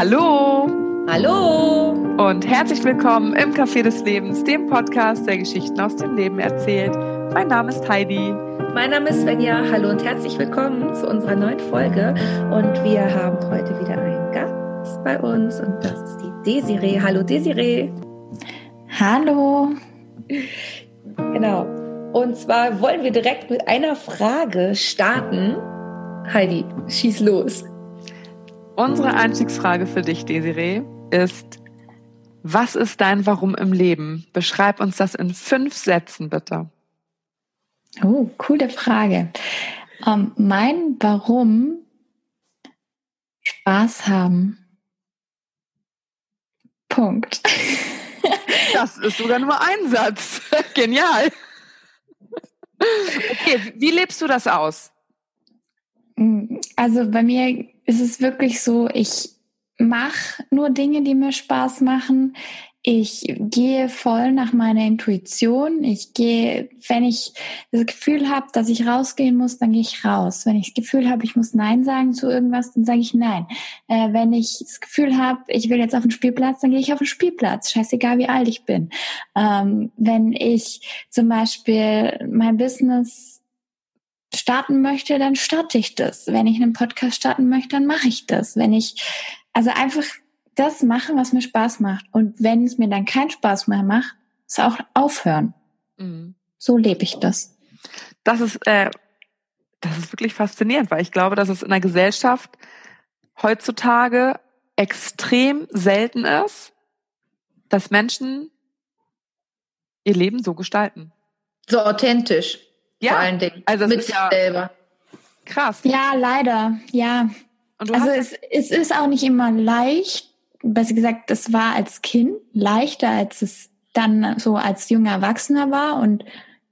Hallo! Hallo! Und herzlich willkommen im Café des Lebens, dem Podcast, der Geschichten aus dem Leben erzählt. Mein Name ist Heidi. Mein Name ist Svenja. Hallo und herzlich willkommen zu unserer neuen Folge. Und wir haben heute wieder einen Gast bei uns und das ist die Desiree. Hallo Desiree. Hallo. Genau. Und zwar wollen wir direkt mit einer Frage starten. Heidi, schieß los. Unsere Einstiegsfrage für dich, Desiree, ist, was ist dein Warum im Leben? Beschreib uns das in fünf Sätzen, bitte. Oh, coole Frage. Ähm, mein Warum Spaß haben. Punkt. Das ist sogar nur ein Satz. Genial. Okay, wie lebst du das aus? Also bei mir ist es wirklich so, ich mache nur Dinge, die mir Spaß machen. Ich gehe voll nach meiner Intuition. Ich gehe, wenn ich das Gefühl habe, dass ich rausgehen muss, dann gehe ich raus. Wenn ich das Gefühl habe, ich muss Nein sagen zu irgendwas, dann sage ich Nein. Äh, wenn ich das Gefühl habe, ich will jetzt auf den Spielplatz, dann gehe ich auf den Spielplatz. Scheißegal, wie alt ich bin. Ähm, wenn ich zum Beispiel mein Business starten möchte, dann starte ich das. Wenn ich einen Podcast starten möchte, dann mache ich das. Wenn ich also einfach das machen, was mir Spaß macht. Und wenn es mir dann keinen Spaß mehr macht, ist auch aufhören. Mhm. So lebe ich das. Das ist, äh, das ist wirklich faszinierend, weil ich glaube, dass es in der Gesellschaft heutzutage extrem selten ist, dass Menschen ihr Leben so gestalten. So authentisch. Ja, vor allen Dingen. Also mit sich ja selber. Krass. Ja, leider. Ja. also es, es ist auch nicht immer leicht, besser gesagt, das war als Kind leichter, als es dann so als junger Erwachsener war. Und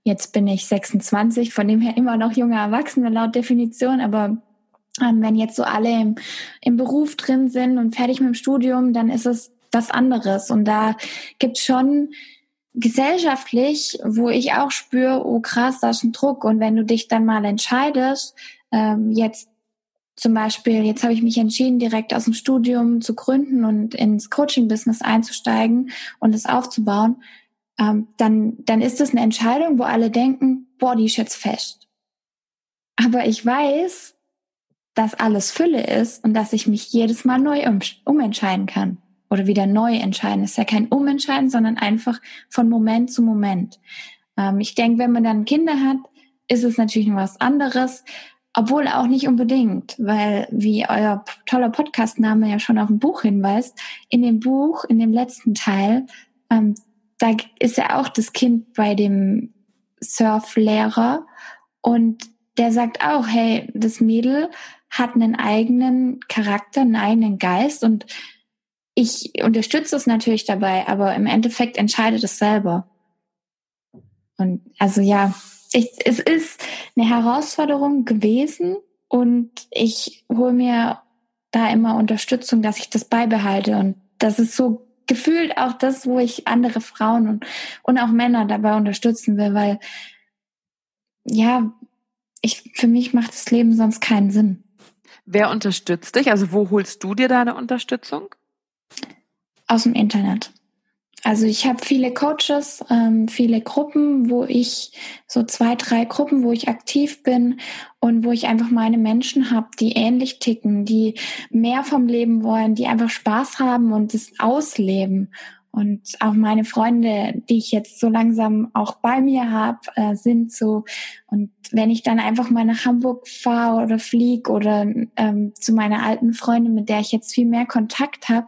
jetzt bin ich 26, von dem her immer noch junger Erwachsener laut Definition. Aber ähm, wenn jetzt so alle im, im Beruf drin sind und fertig mit dem Studium, dann ist es was anderes. Und da gibt's schon gesellschaftlich, wo ich auch spüre, oh krass, da ist ein Druck. Und wenn du dich dann mal entscheidest, ähm, jetzt zum Beispiel, jetzt habe ich mich entschieden, direkt aus dem Studium zu gründen und ins Coaching-Business einzusteigen und es aufzubauen, ähm, dann, dann ist das eine Entscheidung, wo alle denken, boah, die ist jetzt fest. Aber ich weiß, dass alles Fülle ist und dass ich mich jedes Mal neu um, umentscheiden kann oder wieder neu entscheiden. Es ist ja kein Umentscheiden, sondern einfach von Moment zu Moment. Ähm, ich denke, wenn man dann Kinder hat, ist es natürlich noch was anderes. Obwohl auch nicht unbedingt, weil wie euer toller Podcastname ja schon auf ein Buch hinweist, in dem Buch, in dem letzten Teil, ähm, da ist ja auch das Kind bei dem Surflehrer und der sagt auch, hey, das Mädel hat einen eigenen Charakter, einen eigenen Geist und ich unterstütze es natürlich dabei, aber im Endeffekt entscheidet es selber. Und also ja, ich, es ist eine Herausforderung gewesen und ich hole mir da immer Unterstützung, dass ich das beibehalte. Und das ist so gefühlt auch das, wo ich andere Frauen und, und auch Männer dabei unterstützen will, weil ja, ich, für mich macht das Leben sonst keinen Sinn. Wer unterstützt dich? Also wo holst du dir deine Unterstützung? Aus dem Internet. Also ich habe viele Coaches, ähm, viele Gruppen, wo ich so zwei, drei Gruppen, wo ich aktiv bin und wo ich einfach meine Menschen habe, die ähnlich ticken, die mehr vom Leben wollen, die einfach Spaß haben und es ausleben. Und auch meine Freunde, die ich jetzt so langsam auch bei mir habe, äh, sind so. Und wenn ich dann einfach mal nach Hamburg fahre oder flieg oder ähm, zu meiner alten Freundin, mit der ich jetzt viel mehr Kontakt habe,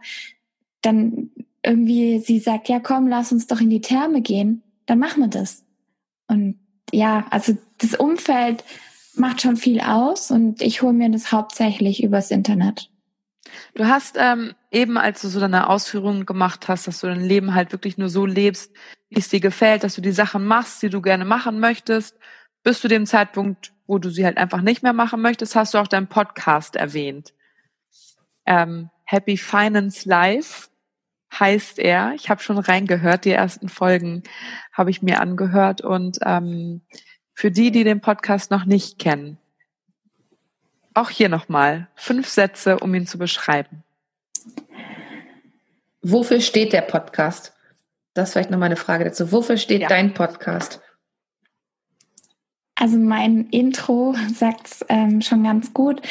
dann irgendwie sie sagt, ja komm, lass uns doch in die Therme gehen, dann machen wir das. Und ja, also das Umfeld macht schon viel aus und ich hole mir das hauptsächlich übers Internet. Du hast ähm, eben, als du so deine Ausführungen gemacht hast, dass du dein Leben halt wirklich nur so lebst, wie es dir gefällt, dass du die Sachen machst, die du gerne machen möchtest, bis zu dem Zeitpunkt, wo du sie halt einfach nicht mehr machen möchtest, hast du auch deinen Podcast erwähnt. Ähm, Happy Finance Life heißt er. Ich habe schon reingehört, die ersten Folgen habe ich mir angehört. Und ähm, für die, die den Podcast noch nicht kennen, auch hier nochmal fünf Sätze, um ihn zu beschreiben. Wofür steht der Podcast? Das ist vielleicht nochmal eine Frage dazu. Wofür steht ja. dein Podcast? Also mein Intro sagt es ähm, schon ganz gut.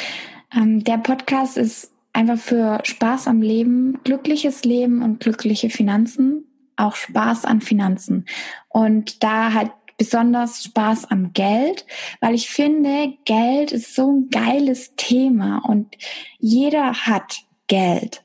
Ähm, der Podcast ist einfach für Spaß am Leben, glückliches Leben und glückliche Finanzen, auch Spaß an Finanzen. Und da halt besonders Spaß am Geld, weil ich finde, Geld ist so ein geiles Thema und jeder hat Geld.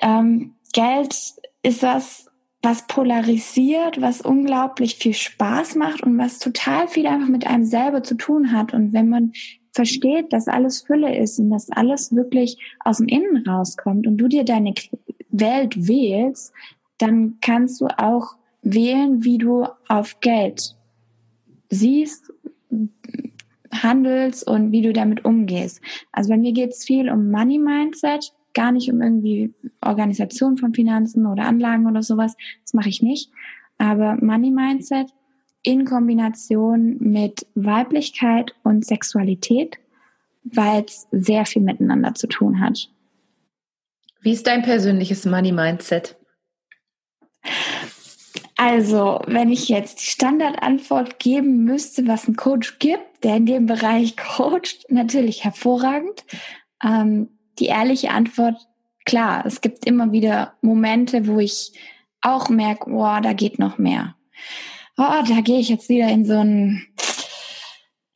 Ähm, Geld ist was, was polarisiert, was unglaublich viel Spaß macht und was total viel einfach mit einem selber zu tun hat. Und wenn man versteht, dass alles Fülle ist und dass alles wirklich aus dem Innen rauskommt und du dir deine Welt wählst, dann kannst du auch wählen, wie du auf Geld siehst, handelst und wie du damit umgehst. Also bei mir geht es viel um Money Mindset, gar nicht um irgendwie Organisation von Finanzen oder Anlagen oder sowas. Das mache ich nicht. Aber Money Mindset in Kombination mit Weiblichkeit und Sexualität, weil es sehr viel miteinander zu tun hat. Wie ist dein persönliches Money Mindset? Also, wenn ich jetzt die Standardantwort geben müsste, was ein Coach gibt, der in dem Bereich coacht, natürlich hervorragend. Ähm, die ehrliche Antwort, klar, es gibt immer wieder Momente, wo ich auch merke, oh, da geht noch mehr. Oh, da gehe ich jetzt wieder in so ein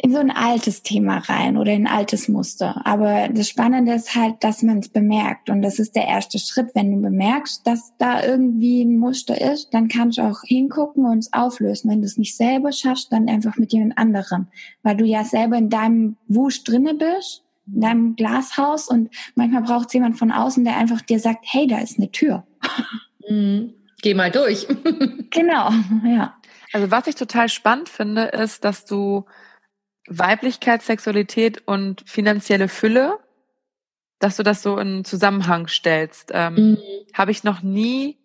in so ein altes Thema rein oder in ein altes Muster. Aber das Spannende ist halt, dass man es bemerkt. Und das ist der erste Schritt. Wenn du bemerkst, dass da irgendwie ein Muster ist, dann kannst du auch hingucken und es auflösen. Wenn du es nicht selber schaffst, dann einfach mit jemand anderem. Weil du ja selber in deinem Wusch drinne bist, in deinem Glashaus und manchmal braucht es jemand von außen, der einfach dir sagt, hey, da ist eine Tür. Mhm. Geh mal durch. genau, ja. Also was ich total spannend finde, ist, dass du Weiblichkeit, Sexualität und finanzielle Fülle, dass du das so in Zusammenhang stellst. Ähm, mhm. Habe ich noch nie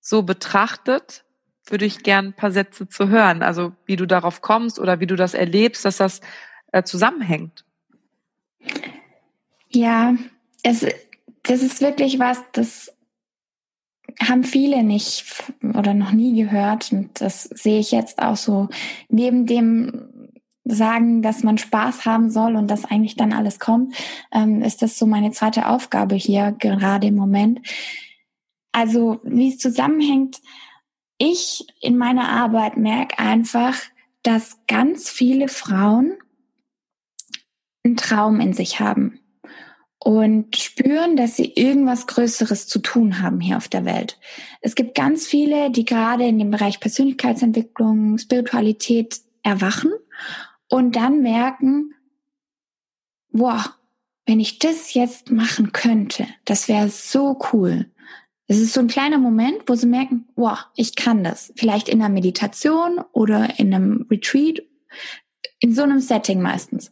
so betrachtet. Würde ich gern ein paar Sätze zu hören. Also wie du darauf kommst oder wie du das erlebst, dass das äh, zusammenhängt. Ja, es, das ist wirklich was, das haben viele nicht oder noch nie gehört. Und das sehe ich jetzt auch so neben dem sagen, dass man Spaß haben soll und dass eigentlich dann alles kommt, ähm, ist das so meine zweite Aufgabe hier gerade im Moment. Also wie es zusammenhängt, ich in meiner Arbeit merke einfach, dass ganz viele Frauen einen Traum in sich haben und spüren, dass sie irgendwas Größeres zu tun haben hier auf der Welt. Es gibt ganz viele, die gerade in dem Bereich Persönlichkeitsentwicklung, Spiritualität erwachen und dann merken, boah, wenn ich das jetzt machen könnte, das wäre so cool. Es ist so ein kleiner Moment, wo sie merken, boah, ich kann das. Vielleicht in einer Meditation oder in einem Retreat, in so einem Setting meistens.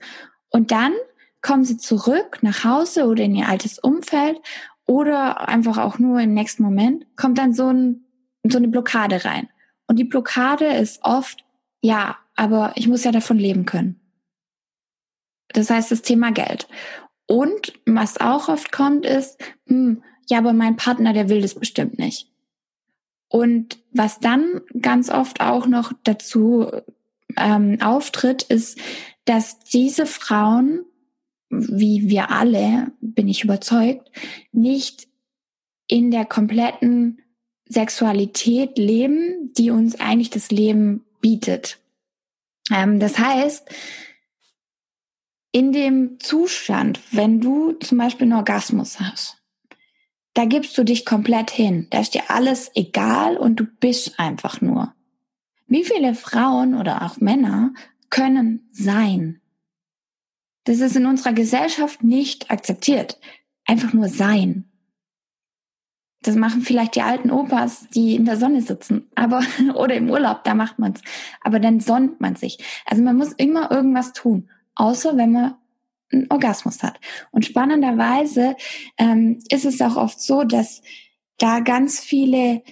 Und dann kommen sie zurück nach Hause oder in ihr altes Umfeld oder einfach auch nur im nächsten Moment, kommt dann so, ein, so eine Blockade rein. Und die Blockade ist oft, ja, aber ich muss ja davon leben können. Das heißt, das Thema Geld. Und was auch oft kommt, ist, hm, ja, aber mein Partner, der will das bestimmt nicht. Und was dann ganz oft auch noch dazu ähm, auftritt, ist, dass diese Frauen, wie wir alle, bin ich überzeugt, nicht in der kompletten Sexualität leben, die uns eigentlich das Leben bietet. Ähm, das heißt, in dem Zustand, wenn du zum Beispiel einen Orgasmus hast, da gibst du dich komplett hin. Da ist dir alles egal und du bist einfach nur. Wie viele Frauen oder auch Männer können sein? Das ist in unserer Gesellschaft nicht akzeptiert. Einfach nur sein. Das machen vielleicht die alten Opas, die in der Sonne sitzen, aber oder im Urlaub, da macht man's. Aber dann sonnt man sich. Also man muss immer irgendwas tun, außer wenn man einen Orgasmus hat. Und spannenderweise ähm, ist es auch oft so, dass da ganz viele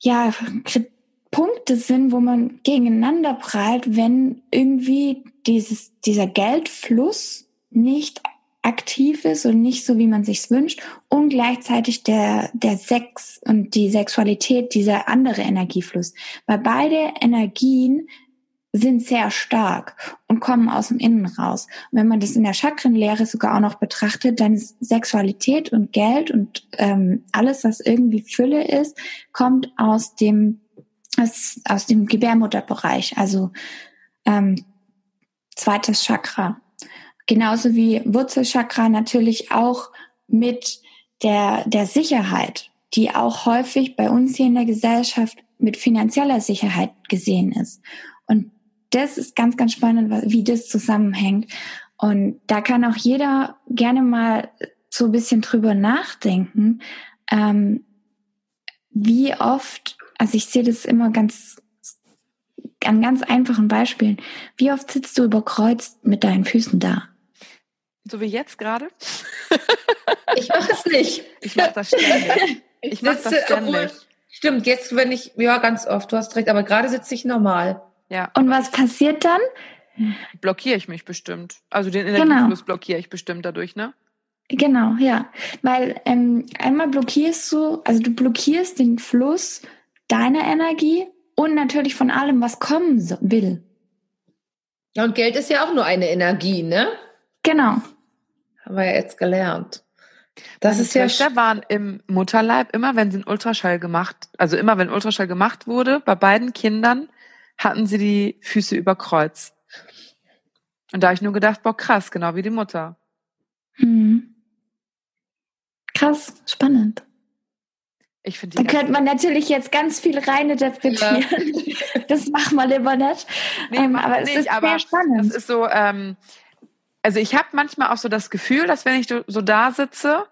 ja Punkte sind, wo man gegeneinander prallt, wenn irgendwie dieses dieser Geldfluss nicht aktiv ist und nicht so, wie man sich's wünscht und gleichzeitig der, der Sex und die Sexualität, dieser andere Energiefluss. Weil beide Energien sind sehr stark und kommen aus dem Innen raus. Und wenn man das in der Chakrenlehre sogar auch noch betrachtet, dann ist Sexualität und Geld und ähm, alles, was irgendwie Fülle ist, kommt aus dem aus, aus dem Gebärmutterbereich, also ähm, zweites Chakra. Genauso wie Wurzelchakra natürlich auch mit der, der Sicherheit, die auch häufig bei uns hier in der Gesellschaft mit finanzieller Sicherheit gesehen ist. Und das ist ganz, ganz spannend, wie das zusammenhängt. Und da kann auch jeder gerne mal so ein bisschen drüber nachdenken, ähm, wie oft, also ich sehe das immer ganz an ganz einfachen Beispielen. Wie oft sitzt du überkreuzt mit deinen Füßen da? So wie jetzt gerade? ich mache es nicht. Ich mache das ständig. Ich mache das ständig. Obwohl, stimmt, jetzt wenn ich, ja, ganz oft, du hast recht, aber gerade sitze ich normal. Ja. Und was passiert dann? Blockiere ich mich bestimmt. Also den genau. Energiefluss genau. blockiere ich bestimmt dadurch, ne? Genau, ja. Weil ähm, einmal blockierst du, also du blockierst den Fluss deiner Energie und natürlich von allem, was kommen will. Ja, und Geld ist ja auch nur eine Energie, ne? Genau. Haben wir ja jetzt gelernt. Das Meine ist Töchter ja waren im Mutterleib immer, wenn sie einen Ultraschall gemacht, also immer wenn Ultraschall gemacht wurde, bei beiden Kindern hatten sie die Füße über Kreuz. Und da habe ich nur gedacht, boah, krass, genau wie die Mutter. Hm. Krass, spannend. Ich finde. Da könnte man natürlich jetzt ganz viel rein interpretieren. Ja. Das machen wir lieber nicht. Nee, ähm, aber es nicht, ist sehr spannend. Das ist so. Ähm, also ich habe manchmal auch so das Gefühl, dass wenn ich so da sitze,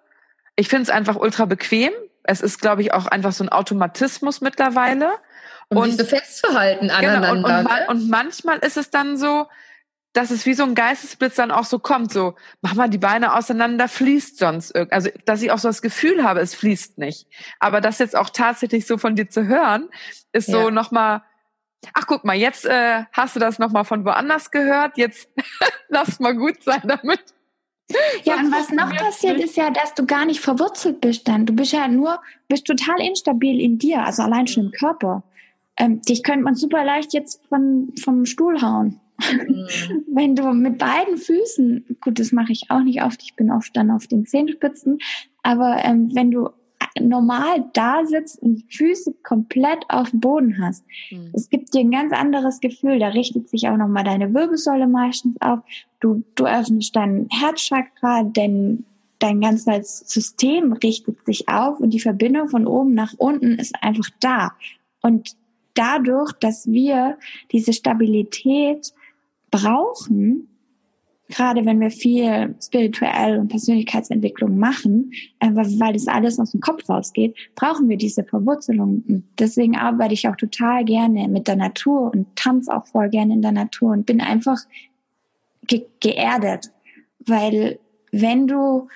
ich finde es einfach ultra bequem. Es ist, glaube ich, auch einfach so ein Automatismus mittlerweile. Um und so festzuhalten aneinander. Genau, und, und, ne? und manchmal ist es dann so, dass es wie so ein Geistesblitz dann auch so kommt, so, mach mal die Beine auseinander, fließt sonst irgend. Also, dass ich auch so das Gefühl habe, es fließt nicht. Aber das jetzt auch tatsächlich so von dir zu hören, ist ja. so nochmal, ach guck mal, jetzt äh, hast du das nochmal von woanders gehört, jetzt lass mal gut sein damit. Ja, und was noch passiert ist ja, dass du gar nicht verwurzelt bist dann. Du bist ja nur, bist total instabil in dir, also allein schon im Körper. Ähm, dich könnte man super leicht jetzt von, vom Stuhl hauen. Mhm. Wenn du mit beiden Füßen, gut, das mache ich auch nicht oft, ich bin oft dann auf den Zehenspitzen, aber ähm, wenn du normal da sitzt und die Füße komplett auf dem Boden hast, mhm. es gibt dir ein ganz anderes Gefühl, da richtet sich auch nochmal deine Wirbelsäule meistens auf, du, du öffnest dein Herzchakra, denn dein ganzes System richtet sich auf und die Verbindung von oben nach unten ist einfach da. Und dadurch, dass wir diese Stabilität brauchen, gerade wenn wir viel spirituell und Persönlichkeitsentwicklung machen, äh, weil das alles aus dem Kopf rausgeht, brauchen wir diese Verwurzelung. Und deswegen arbeite ich auch total gerne mit der Natur und tanze auch voll gerne in der Natur und bin einfach ge geerdet. Weil wenn du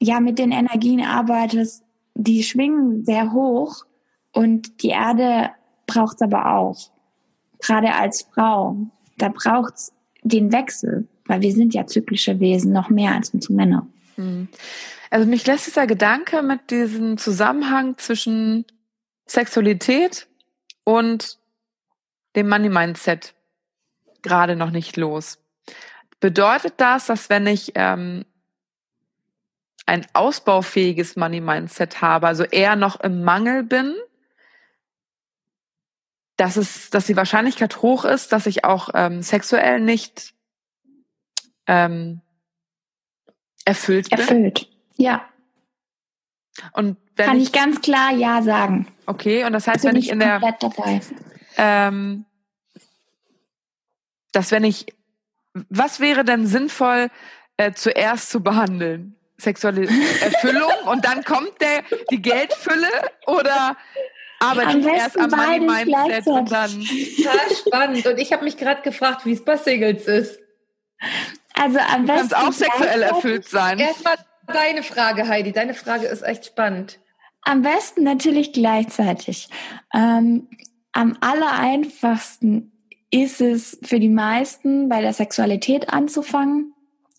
ja mit den Energien arbeitest, die schwingen sehr hoch und die Erde braucht es aber auch. Gerade als Frau da braucht's den Wechsel, weil wir sind ja zyklische Wesen, noch mehr als unsere Männer. Hm. Also mich lässt dieser Gedanke mit diesem Zusammenhang zwischen Sexualität und dem Money-Mindset gerade noch nicht los. Bedeutet das, dass wenn ich ähm, ein ausbaufähiges Money-Mindset habe, also eher noch im Mangel bin, dass es, dass die Wahrscheinlichkeit hoch ist, dass ich auch ähm, sexuell nicht ähm, erfüllt bin. Erfüllt, ja. Und wenn kann ich, ich, ganz klar ja sagen. Okay, und das heißt, wenn ich, ich in der dabei. Ähm, dass wenn ich, was wäre denn sinnvoll äh, zuerst zu behandeln? Sexuelle Erfüllung und dann kommt der die Geldfülle oder aber am erst am Money Mindset und dann. Total spannend. Und ich habe mich gerade gefragt, wie es bei Singles ist. Also am du besten. auch sexuell erfüllt sein. Erstmal deine Frage, Heidi. Deine Frage ist echt spannend. Am besten natürlich gleichzeitig. Ähm, am allereinfachsten ist es für die meisten bei der Sexualität anzufangen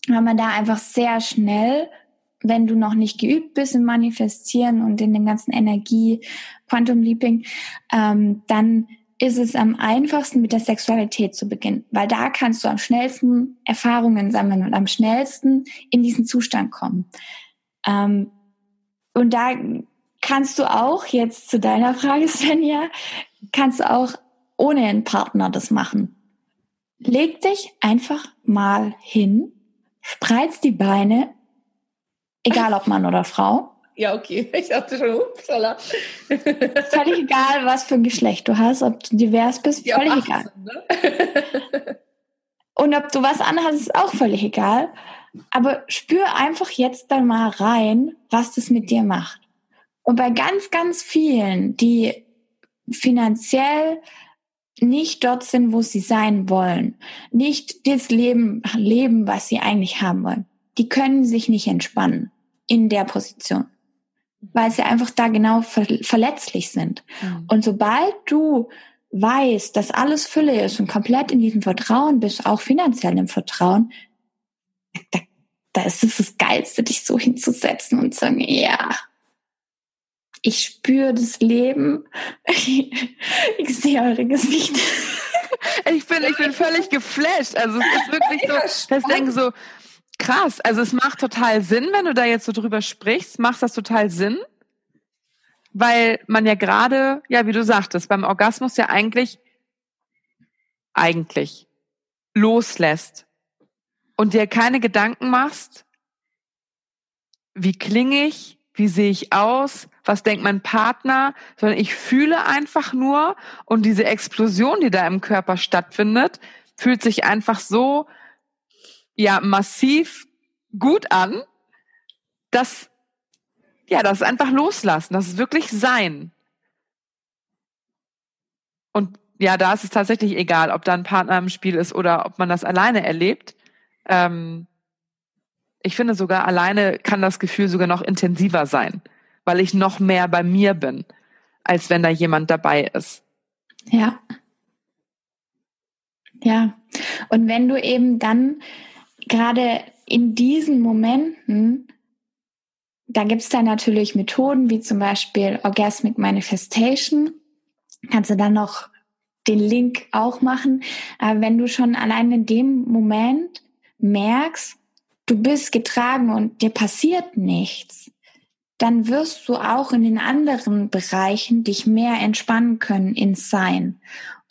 weil man da einfach sehr schnell, wenn du noch nicht geübt bist im Manifestieren und in dem ganzen Energie, Quantum Leaping, ähm, dann ist es am einfachsten mit der Sexualität zu beginnen, weil da kannst du am schnellsten Erfahrungen sammeln und am schnellsten in diesen Zustand kommen. Ähm, und da kannst du auch, jetzt zu deiner Frage, Svenja, kannst du auch ohne einen Partner das machen. Leg dich einfach mal hin, spreiz die Beine, egal ob Mann oder Frau. Ja, okay. Ich dachte schon, upsala. Völlig egal, was für ein Geschlecht du hast, ob du divers bist, ja, völlig 18, egal. Ne? Und ob du was anhast, ist auch völlig egal. Aber spür einfach jetzt dann mal rein, was das mit dir macht. Und bei ganz, ganz vielen, die finanziell nicht dort sind, wo sie sein wollen, nicht das Leben leben, was sie eigentlich haben wollen, die können sich nicht entspannen in der Position, weil sie einfach da genau ver verletzlich sind. Mhm. Und sobald du weißt, dass alles Fülle ist und komplett in diesem Vertrauen bist, auch finanziell im Vertrauen, da, da ist es das Geilste, dich so hinzusetzen und zu sagen, ja, ich spüre das Leben. Ich sehe eure Gesichter. Ich bin, ich bin völlig geflasht. Also es ist wirklich so, ich denke so, krass. Also es macht total Sinn, wenn du da jetzt so drüber sprichst, macht das total Sinn? Weil man ja gerade, ja, wie du sagtest, beim Orgasmus ja eigentlich, eigentlich loslässt und dir keine Gedanken machst, wie klinge ich, wie sehe ich aus, was denkt mein Partner, sondern ich fühle einfach nur und diese Explosion, die da im Körper stattfindet, fühlt sich einfach so ja massiv gut an, dass ja, das ist einfach loslassen, das ist wirklich sein. Und ja, da ist es tatsächlich egal, ob da ein Partner im Spiel ist oder ob man das alleine erlebt. Ähm, ich finde sogar alleine kann das Gefühl sogar noch intensiver sein, weil ich noch mehr bei mir bin, als wenn da jemand dabei ist. Ja. Ja. Und wenn du eben dann gerade in diesen Momenten, da gibt's da natürlich Methoden wie zum Beispiel Orgasmic Manifestation. Kannst du dann noch den Link auch machen. Aber wenn du schon allein in dem Moment merkst, du bist getragen und dir passiert nichts, dann wirst du auch in den anderen Bereichen dich mehr entspannen können ins Sein.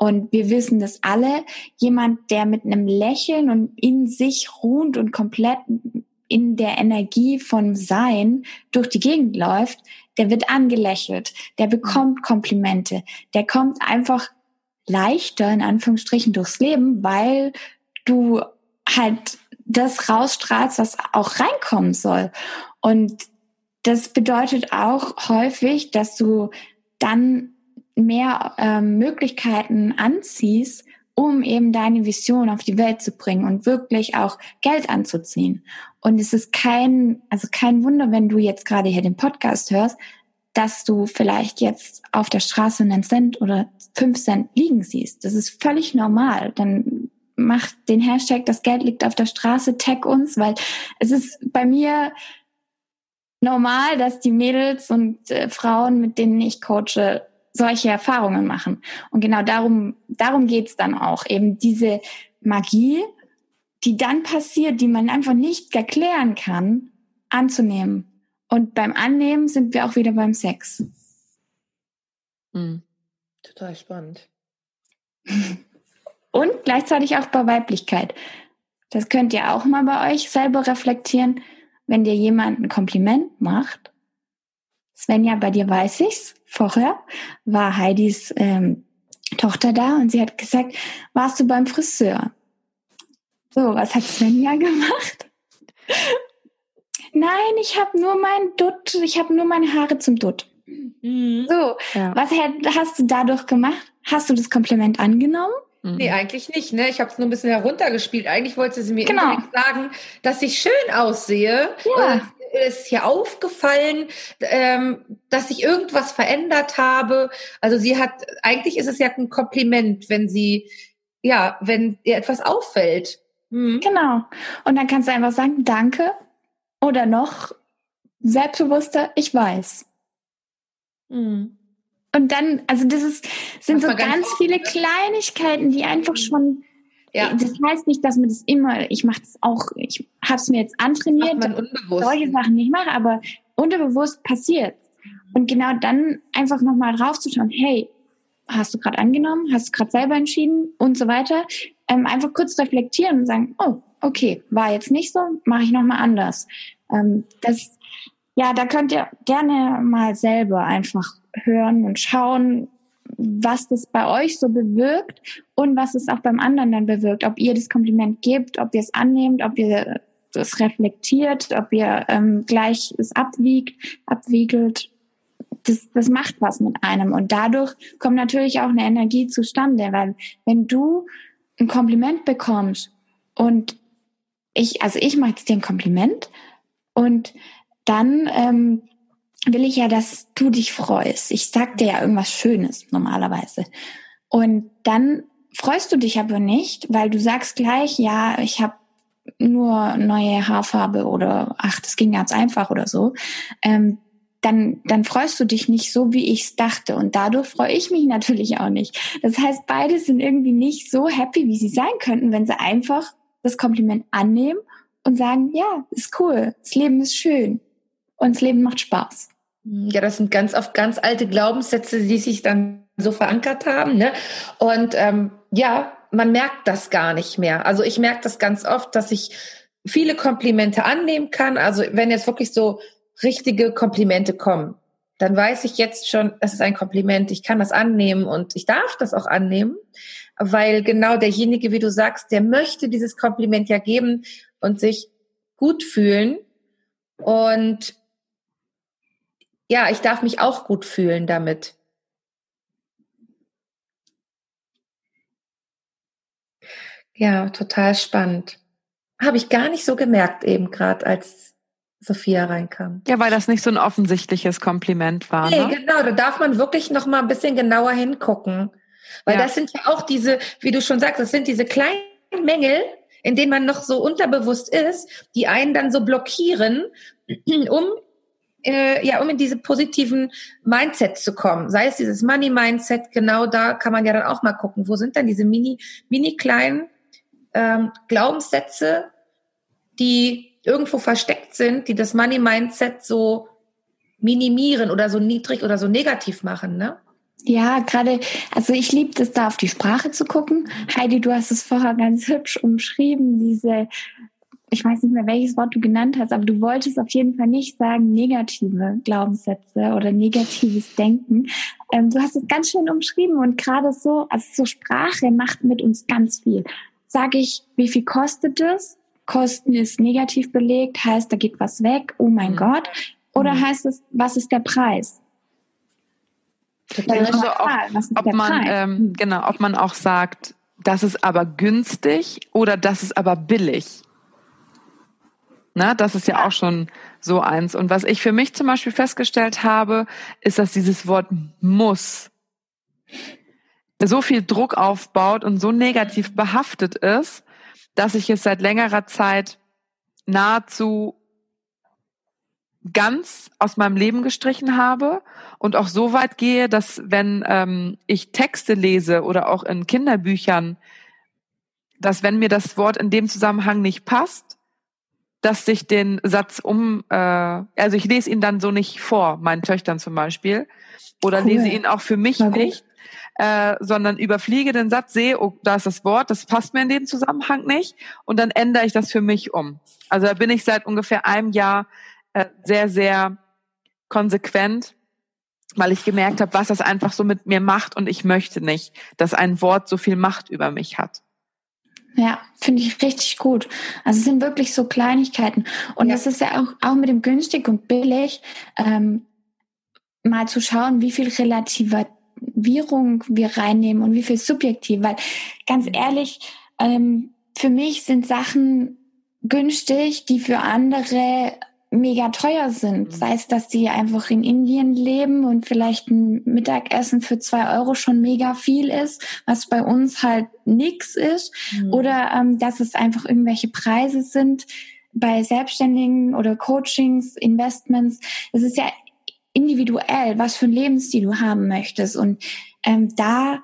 Und wir wissen das alle, jemand, der mit einem Lächeln und in sich ruhend und komplett in der Energie von Sein durch die Gegend läuft, der wird angelächelt, der bekommt Komplimente, der kommt einfach leichter in Anführungsstrichen durchs Leben, weil du halt das rausstrahlst, was auch reinkommen soll. Und das bedeutet auch häufig, dass du dann mehr ähm, Möglichkeiten anziehst, um eben deine Vision auf die Welt zu bringen und wirklich auch Geld anzuziehen. Und es ist kein, also kein Wunder, wenn du jetzt gerade hier den Podcast hörst, dass du vielleicht jetzt auf der Straße einen Cent oder fünf Cent liegen siehst. Das ist völlig normal. Dann mach den Hashtag, das Geld liegt auf der Straße, tag uns, weil es ist bei mir normal, dass die Mädels und äh, Frauen, mit denen ich coache, solche Erfahrungen machen. Und genau darum, darum geht's dann auch. Eben diese Magie, die dann passiert, die man einfach nicht erklären kann, anzunehmen. Und beim Annehmen sind wir auch wieder beim Sex. Mhm. Total spannend. Und gleichzeitig auch bei Weiblichkeit. Das könnt ihr auch mal bei euch selber reflektieren, wenn dir jemand ein Kompliment macht. Svenja, bei dir weiß ich's. Vorher war Heidis ähm, Tochter da und sie hat gesagt, warst du beim Friseur? So, was hat Svenja gemacht? Nein, ich habe nur mein Dutt, ich habe nur meine Haare zum Dutt. Mhm. So, ja. was hast du dadurch gemacht? Hast du das Kompliment angenommen? Mhm. Nee, eigentlich nicht. Ne? Ich habe es nur ein bisschen heruntergespielt. Eigentlich wollte sie mir genau. sagen, dass ich schön aussehe. Ja. Ist hier aufgefallen, ähm, dass ich irgendwas verändert habe. Also sie hat, eigentlich ist es ja ein Kompliment, wenn sie, ja, wenn ihr etwas auffällt. Mhm. Genau. Und dann kannst du einfach sagen, danke. Oder noch selbstbewusster, ich weiß. Mhm. Und dann, also das ist, sind so ganz, ganz viele Kleinigkeiten, die einfach schon ja. Das heißt nicht, dass man das immer, ich mache das auch, ich habe es mir jetzt antrainiert, solche Sachen nicht mache, aber unterbewusst passiert. Und genau dann einfach nochmal draufzuschauen, hey, hast du gerade angenommen, hast du gerade selber entschieden und so weiter. Ähm, einfach kurz reflektieren und sagen, oh, okay, war jetzt nicht so, mache ich nochmal anders. Ähm, das, ja, da könnt ihr gerne mal selber einfach hören und schauen, was das bei euch so bewirkt und was es auch beim anderen dann bewirkt. Ob ihr das Kompliment gebt, ob ihr es annehmt, ob ihr es reflektiert, ob ihr ähm, gleich es abwiegt, abwiegelt. Das, das macht was mit einem. Und dadurch kommt natürlich auch eine Energie zustande, weil wenn du ein Kompliment bekommst und ich, also ich mache jetzt dir ein Kompliment und dann ähm, will ich ja, dass du dich freust. Ich sag dir ja irgendwas Schönes normalerweise. Und dann freust du dich aber nicht, weil du sagst gleich, ja, ich habe nur neue Haarfarbe oder ach, das ging ganz einfach oder so. Ähm, dann, dann freust du dich nicht so, wie ich es dachte. Und dadurch freue ich mich natürlich auch nicht. Das heißt, beide sind irgendwie nicht so happy, wie sie sein könnten, wenn sie einfach das Kompliment annehmen und sagen, ja, ist cool, das Leben ist schön und das Leben macht Spaß. Ja, das sind ganz oft ganz alte Glaubenssätze, die sich dann so verankert haben. Ne? Und ähm, ja, man merkt das gar nicht mehr. Also ich merke das ganz oft, dass ich viele Komplimente annehmen kann. Also wenn jetzt wirklich so richtige Komplimente kommen, dann weiß ich jetzt schon, es ist ein Kompliment. Ich kann das annehmen und ich darf das auch annehmen, weil genau derjenige, wie du sagst, der möchte dieses Kompliment ja geben und sich gut fühlen. Und ja, ich darf mich auch gut fühlen damit. Ja, total spannend. Habe ich gar nicht so gemerkt eben gerade, als Sophia reinkam. Ja, weil das nicht so ein offensichtliches Kompliment war. Nee, ne? genau, da darf man wirklich noch mal ein bisschen genauer hingucken. Weil ja. das sind ja auch diese, wie du schon sagst, das sind diese kleinen Mängel, in denen man noch so unterbewusst ist, die einen dann so blockieren, um äh, ja, um in diese positiven Mindset zu kommen. Sei es dieses Money-Mindset, genau da kann man ja dann auch mal gucken, wo sind dann diese mini, mini kleinen ähm, Glaubenssätze, die irgendwo versteckt sind, die das Money-Mindset so minimieren oder so niedrig oder so negativ machen, ne? Ja, gerade, also ich liebe es da auf die Sprache zu gucken. Heidi, du hast es vorher ganz hübsch umschrieben, diese ich weiß nicht mehr, welches Wort du genannt hast, aber du wolltest auf jeden Fall nicht sagen negative Glaubenssätze oder negatives Denken. Ähm, du hast es ganz schön umschrieben und gerade so, also so Sprache macht mit uns ganz viel. Sage ich, wie viel kostet es? Kosten ist negativ belegt, heißt, da geht was weg, oh mein mhm. Gott. Oder mhm. heißt es, was ist der Preis? Also auch, ob man, ähm, genau, ob man auch sagt, das ist aber günstig oder das ist aber billig. Ne, das ist ja auch schon so eins. Und was ich für mich zum Beispiel festgestellt habe, ist, dass dieses Wort muss so viel Druck aufbaut und so negativ behaftet ist, dass ich es seit längerer Zeit nahezu ganz aus meinem Leben gestrichen habe und auch so weit gehe, dass wenn ähm, ich Texte lese oder auch in Kinderbüchern, dass wenn mir das Wort in dem Zusammenhang nicht passt, dass sich den Satz um, äh, also ich lese ihn dann so nicht vor, meinen Töchtern zum Beispiel, oder cool. lese ihn auch für mich nicht, äh, sondern überfliege den Satz, sehe, oh, da ist das Wort, das passt mir in dem Zusammenhang nicht, und dann ändere ich das für mich um. Also da bin ich seit ungefähr einem Jahr äh, sehr, sehr konsequent, weil ich gemerkt habe, was das einfach so mit mir macht und ich möchte nicht, dass ein Wort so viel Macht über mich hat. Ja, finde ich richtig gut. Also es sind wirklich so Kleinigkeiten. Und ja. das ist ja auch, auch mit dem günstig und billig, ähm, mal zu schauen, wie viel Relativierung wir reinnehmen und wie viel subjektiv. Weil ganz ehrlich, ähm, für mich sind Sachen günstig, die für andere mega teuer sind. Mhm. Sei es, dass die einfach in Indien leben und vielleicht ein Mittagessen für zwei Euro schon mega viel ist, was bei uns halt nix ist. Mhm. Oder ähm, dass es einfach irgendwelche Preise sind bei Selbstständigen oder Coachings, Investments. Es ist ja individuell, was für ein Lebensstil du haben möchtest. Und ähm, da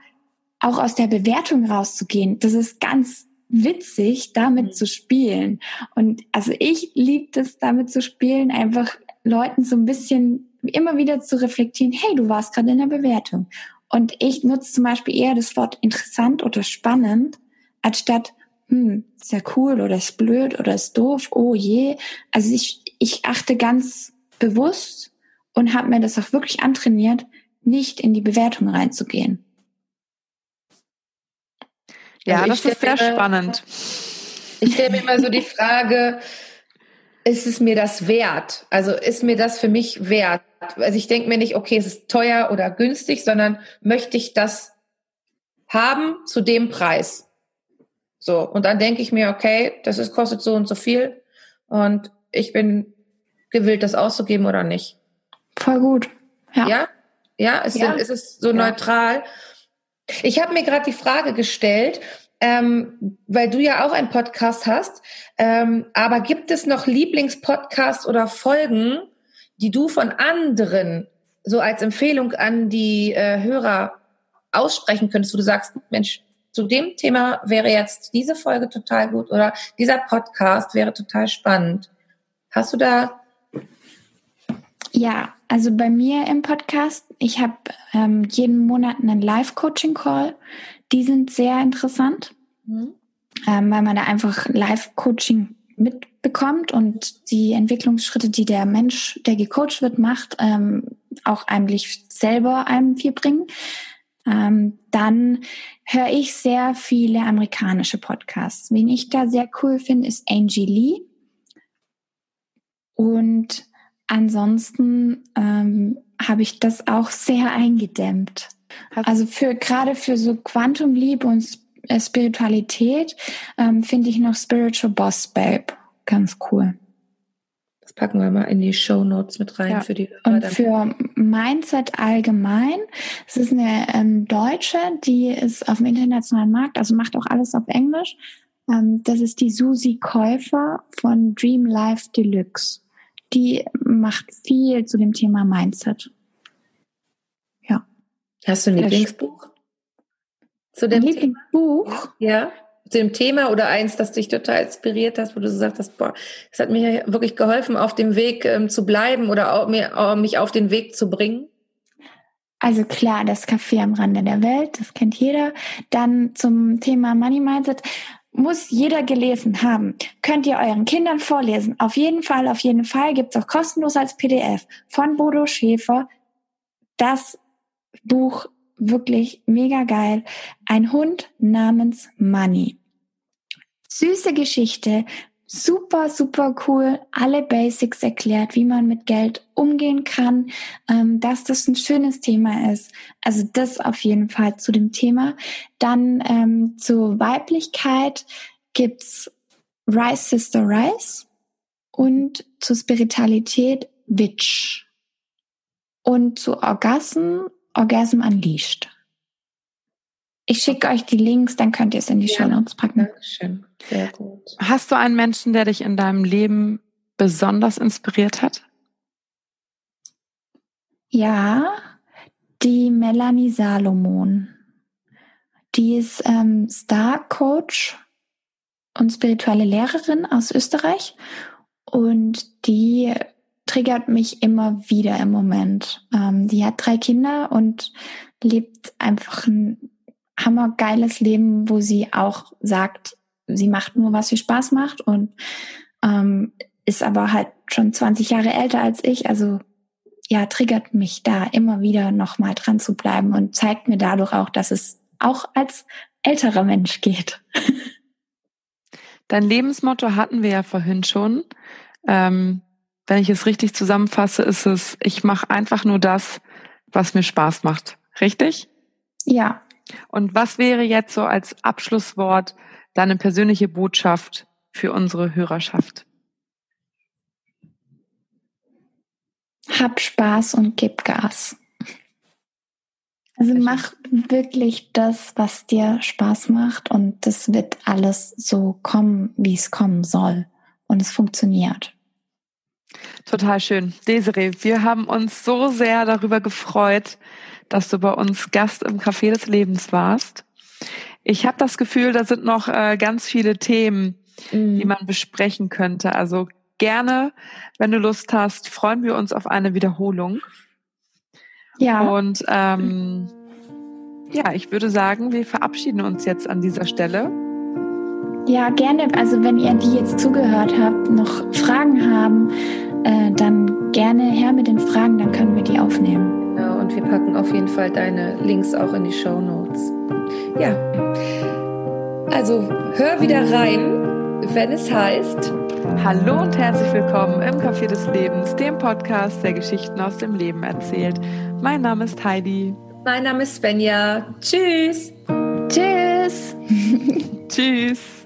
auch aus der Bewertung rauszugehen, das ist ganz witzig, damit mhm. zu spielen. Und also ich liebe es, damit zu spielen, einfach Leuten so ein bisschen immer wieder zu reflektieren, hey, du warst gerade in der Bewertung. Und ich nutze zum Beispiel eher das Wort interessant oder spannend, anstatt, hm, ist ja cool oder ist blöd oder ist doof, oh je. Also ich, ich achte ganz bewusst und habe mir das auch wirklich antrainiert, nicht in die Bewertung reinzugehen. Ja, also das ist sehr mir, spannend. Ich stelle mir immer so die Frage, ist es mir das wert? Also ist mir das für mich wert? Also ich denke mir nicht, okay, es ist teuer oder günstig, sondern möchte ich das haben zu dem Preis? So, und dann denke ich mir, okay, das ist, kostet so und so viel und ich bin gewillt, das auszugeben oder nicht. Voll gut. Ja? Ja, ja? Ist, ja. ist es so ja. neutral? Ich habe mir gerade die Frage gestellt, ähm, weil du ja auch einen Podcast hast, ähm, aber gibt es noch Lieblingspodcasts oder Folgen, die du von anderen so als Empfehlung an die äh, Hörer aussprechen könntest, wo du sagst, Mensch, zu dem Thema wäre jetzt diese Folge total gut oder dieser Podcast wäre total spannend. Hast du da? Ja, also bei mir im Podcast, ich habe ähm, jeden Monat einen Live-Coaching-Call. Die sind sehr interessant, mhm. ähm, weil man da einfach Live-Coaching mitbekommt und die Entwicklungsschritte, die der Mensch, der gecoacht wird, macht, ähm, auch eigentlich selber einem viel bringen. Ähm, dann höre ich sehr viele amerikanische Podcasts. Wen ich da sehr cool finde, ist Angie Lee. Und ansonsten ähm, habe ich das auch sehr eingedämmt. Also für gerade für so Quantumliebe und äh, Spiritualität ähm, finde ich noch Spiritual Boss Babe ganz cool. Das packen wir mal in die Show Notes mit rein ja. für die. Und für Mindset allgemein, es ist eine ähm, Deutsche, die ist auf dem internationalen Markt, also macht auch alles auf Englisch. Ähm, das ist die Susi Käufer von Dream Life Deluxe die macht viel zu dem Thema Mindset. Ja. Hast du ein Lieblingsbuch? Zu dem Lieblingsbuch? Ja. Zu dem Thema oder eins, das dich total inspiriert hat, wo du so gesagt hast, boah, es hat mir wirklich geholfen, auf dem Weg ähm, zu bleiben oder auch, mir, auch, mich auf den Weg zu bringen? Also klar, das Café am Rande der Welt, das kennt jeder. Dann zum Thema Money Mindset muss jeder gelesen haben. Könnt ihr euren Kindern vorlesen. Auf jeden Fall, auf jeden Fall gibt's auch kostenlos als PDF von Bodo Schäfer. Das Buch wirklich mega geil. Ein Hund namens Money. Süße Geschichte, super, super cool, alle Basics erklärt, wie man mit Geld umgehen kann, ähm, dass das ein schönes Thema ist. Also das auf jeden Fall zu dem Thema. Dann ähm, zur Weiblichkeit gibt's Rise Sister Rise und zur Spiritualität Witch. Und zu Orgasm, Orgasm Unleashed. Ich schicke euch die Links, dann könnt ihr es in die ja, Show Notes packen. Dankeschön. Sehr gut. Hast du einen Menschen, der dich in deinem Leben besonders inspiriert hat? Ja, die Melanie Salomon. Die ist ähm, Star Coach und spirituelle Lehrerin aus Österreich und die triggert mich immer wieder im Moment. Ähm, die hat drei Kinder und lebt einfach ein hammergeiles Leben, wo sie auch sagt, sie macht nur, was ihr Spaß macht und ähm, ist aber halt schon 20 Jahre älter als ich. Also ja, triggert mich da immer wieder nochmal dran zu bleiben und zeigt mir dadurch auch, dass es auch als älterer Mensch geht. Dein Lebensmotto hatten wir ja vorhin schon. Ähm, wenn ich es richtig zusammenfasse, ist es, ich mache einfach nur das, was mir Spaß macht. Richtig? Ja, und was wäre jetzt so als Abschlusswort deine persönliche Botschaft für unsere Hörerschaft? hab Spaß und gib Gas. Also mach wirklich das, was dir Spaß macht und das wird alles so kommen, wie es kommen soll. Und es funktioniert. Total schön. Desiree, wir haben uns so sehr darüber gefreut, dass du bei uns Gast im Café des Lebens warst. Ich habe das Gefühl, da sind noch äh, ganz viele Themen, mhm. die man besprechen könnte. Also gerne, wenn du Lust hast, freuen wir uns auf eine Wiederholung. Ja. Und ähm, ja, ich würde sagen, wir verabschieden uns jetzt an dieser Stelle. Ja, gerne. Also wenn ihr, die jetzt zugehört habt, noch Fragen haben, äh, dann gerne her mit den Fragen, dann können wir die aufnehmen. Und wir packen auf jeden Fall deine Links auch in die Show Notes. Ja, also hör wieder rein, wenn es heißt. Hallo und herzlich willkommen im Café des Lebens, dem Podcast, der Geschichten aus dem Leben erzählt. Mein Name ist Heidi. Mein Name ist Svenja. Tschüss. Tschüss. Tschüss.